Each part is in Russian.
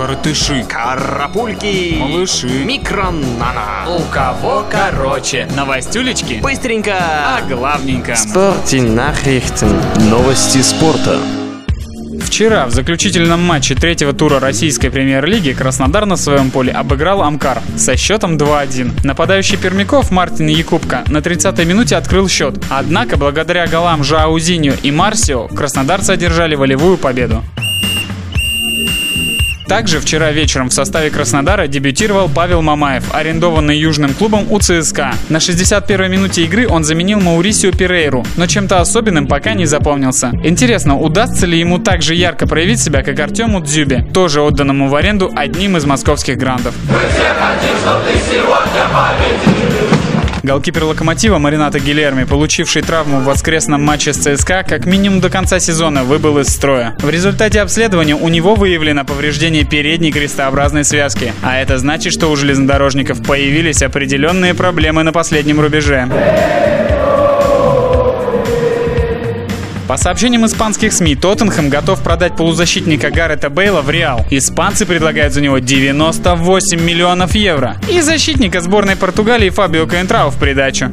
коротыши, Карапульки. малыши. Микронана. У кого короче? Новостюлечки? Быстренько. А главненько. Nachrichten. Новости спорта. Вчера в заключительном матче третьего тура российской премьер-лиги Краснодар на своем поле обыграл Амкар со счетом 2-1. Нападающий Пермяков Мартин Якубка на 30-й минуте открыл счет. Однако, благодаря голам Жаузиньо и Марсио, краснодарцы одержали волевую победу. Также вчера вечером в составе Краснодара дебютировал Павел Мамаев, арендованный южным клубом у ЦСКА. На 61-й минуте игры он заменил Маурисио Пирейру, но чем-то особенным пока не запомнился. Интересно, удастся ли ему так же ярко проявить себя, как Артему Дзюбе, тоже отданному в аренду одним из московских грандов. Голкипер «Локомотива» Марината Гилерми, получивший травму в воскресном матче с ЦСКА, как минимум до конца сезона выбыл из строя. В результате обследования у него выявлено повреждение передней крестообразной связки. А это значит, что у железнодорожников появились определенные проблемы на последнем рубеже. По сообщениям испанских СМИ, Тоттенхэм готов продать полузащитника Гаррета Бейла в Реал. Испанцы предлагают за него 98 миллионов евро. И защитника сборной Португалии Фабио Коэнтрау в придачу.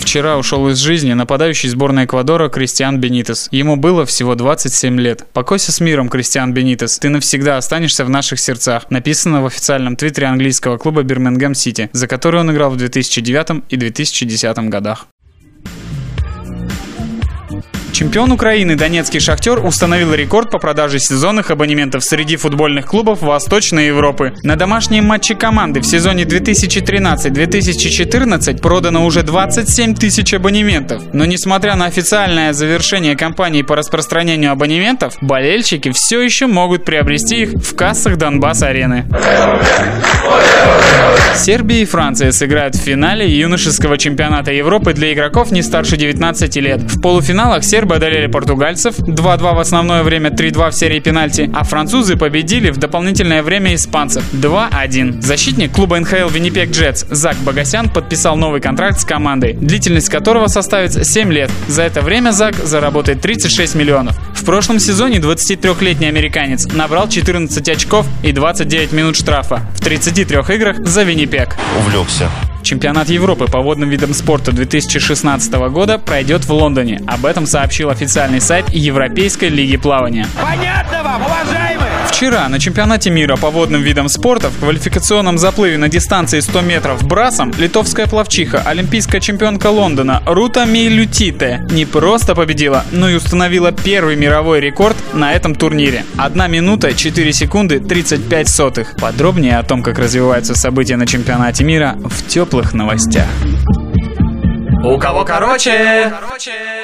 Вчера ушел из жизни нападающий сборной Эквадора Кристиан Бенитес. Ему было всего 27 лет. Покойся с миром, Кристиан Бенитес. Ты навсегда останешься в наших сердцах. Написано в официальном твиттере английского клуба Бирмингем Сити, за который он играл в 2009 и 2010 годах. Чемпион Украины Донецкий Шахтер установил рекорд по продаже сезонных абонементов среди футбольных клубов Восточной Европы. На домашние матчи команды в сезоне 2013-2014 продано уже 27 тысяч абонементов. Но несмотря на официальное завершение кампании по распространению абонементов, болельщики все еще могут приобрести их в кассах Донбасс-арены. Сербия и Франция сыграют в финале юношеского чемпионата Европы для игроков не старше 19 лет. В полуфиналах сербы одолели португальцев 2-2 в основное время, 3-2 в серии пенальти, а французы победили в дополнительное время испанцев 2-1. Защитник клуба НХЛ Виннипек Джетс Зак Багасян подписал новый контракт с командой, длительность которого составит 7 лет. За это время Зак заработает 36 миллионов. В прошлом сезоне 23-летний американец набрал 14 очков и 29 минут штрафа в 33 играх за Виннипек. увлекся. Чемпионат Европы по водным видам спорта 2016 года пройдет в Лондоне. Об этом сообщил официальный сайт Европейской лиги плавания. Понятно вам, уважаемые? Вчера на чемпионате мира по водным видам спорта в квалификационном заплыве на дистанции 100 метров брасом литовская пловчиха, олимпийская чемпионка Лондона Рута Мейлютите не просто победила, но и установила первый мировой рекорд на этом турнире. 1 минута 4 секунды 35 сотых. Подробнее о том, как развиваются события на чемпионате мира в теплых новостях. У кого короче? Короче.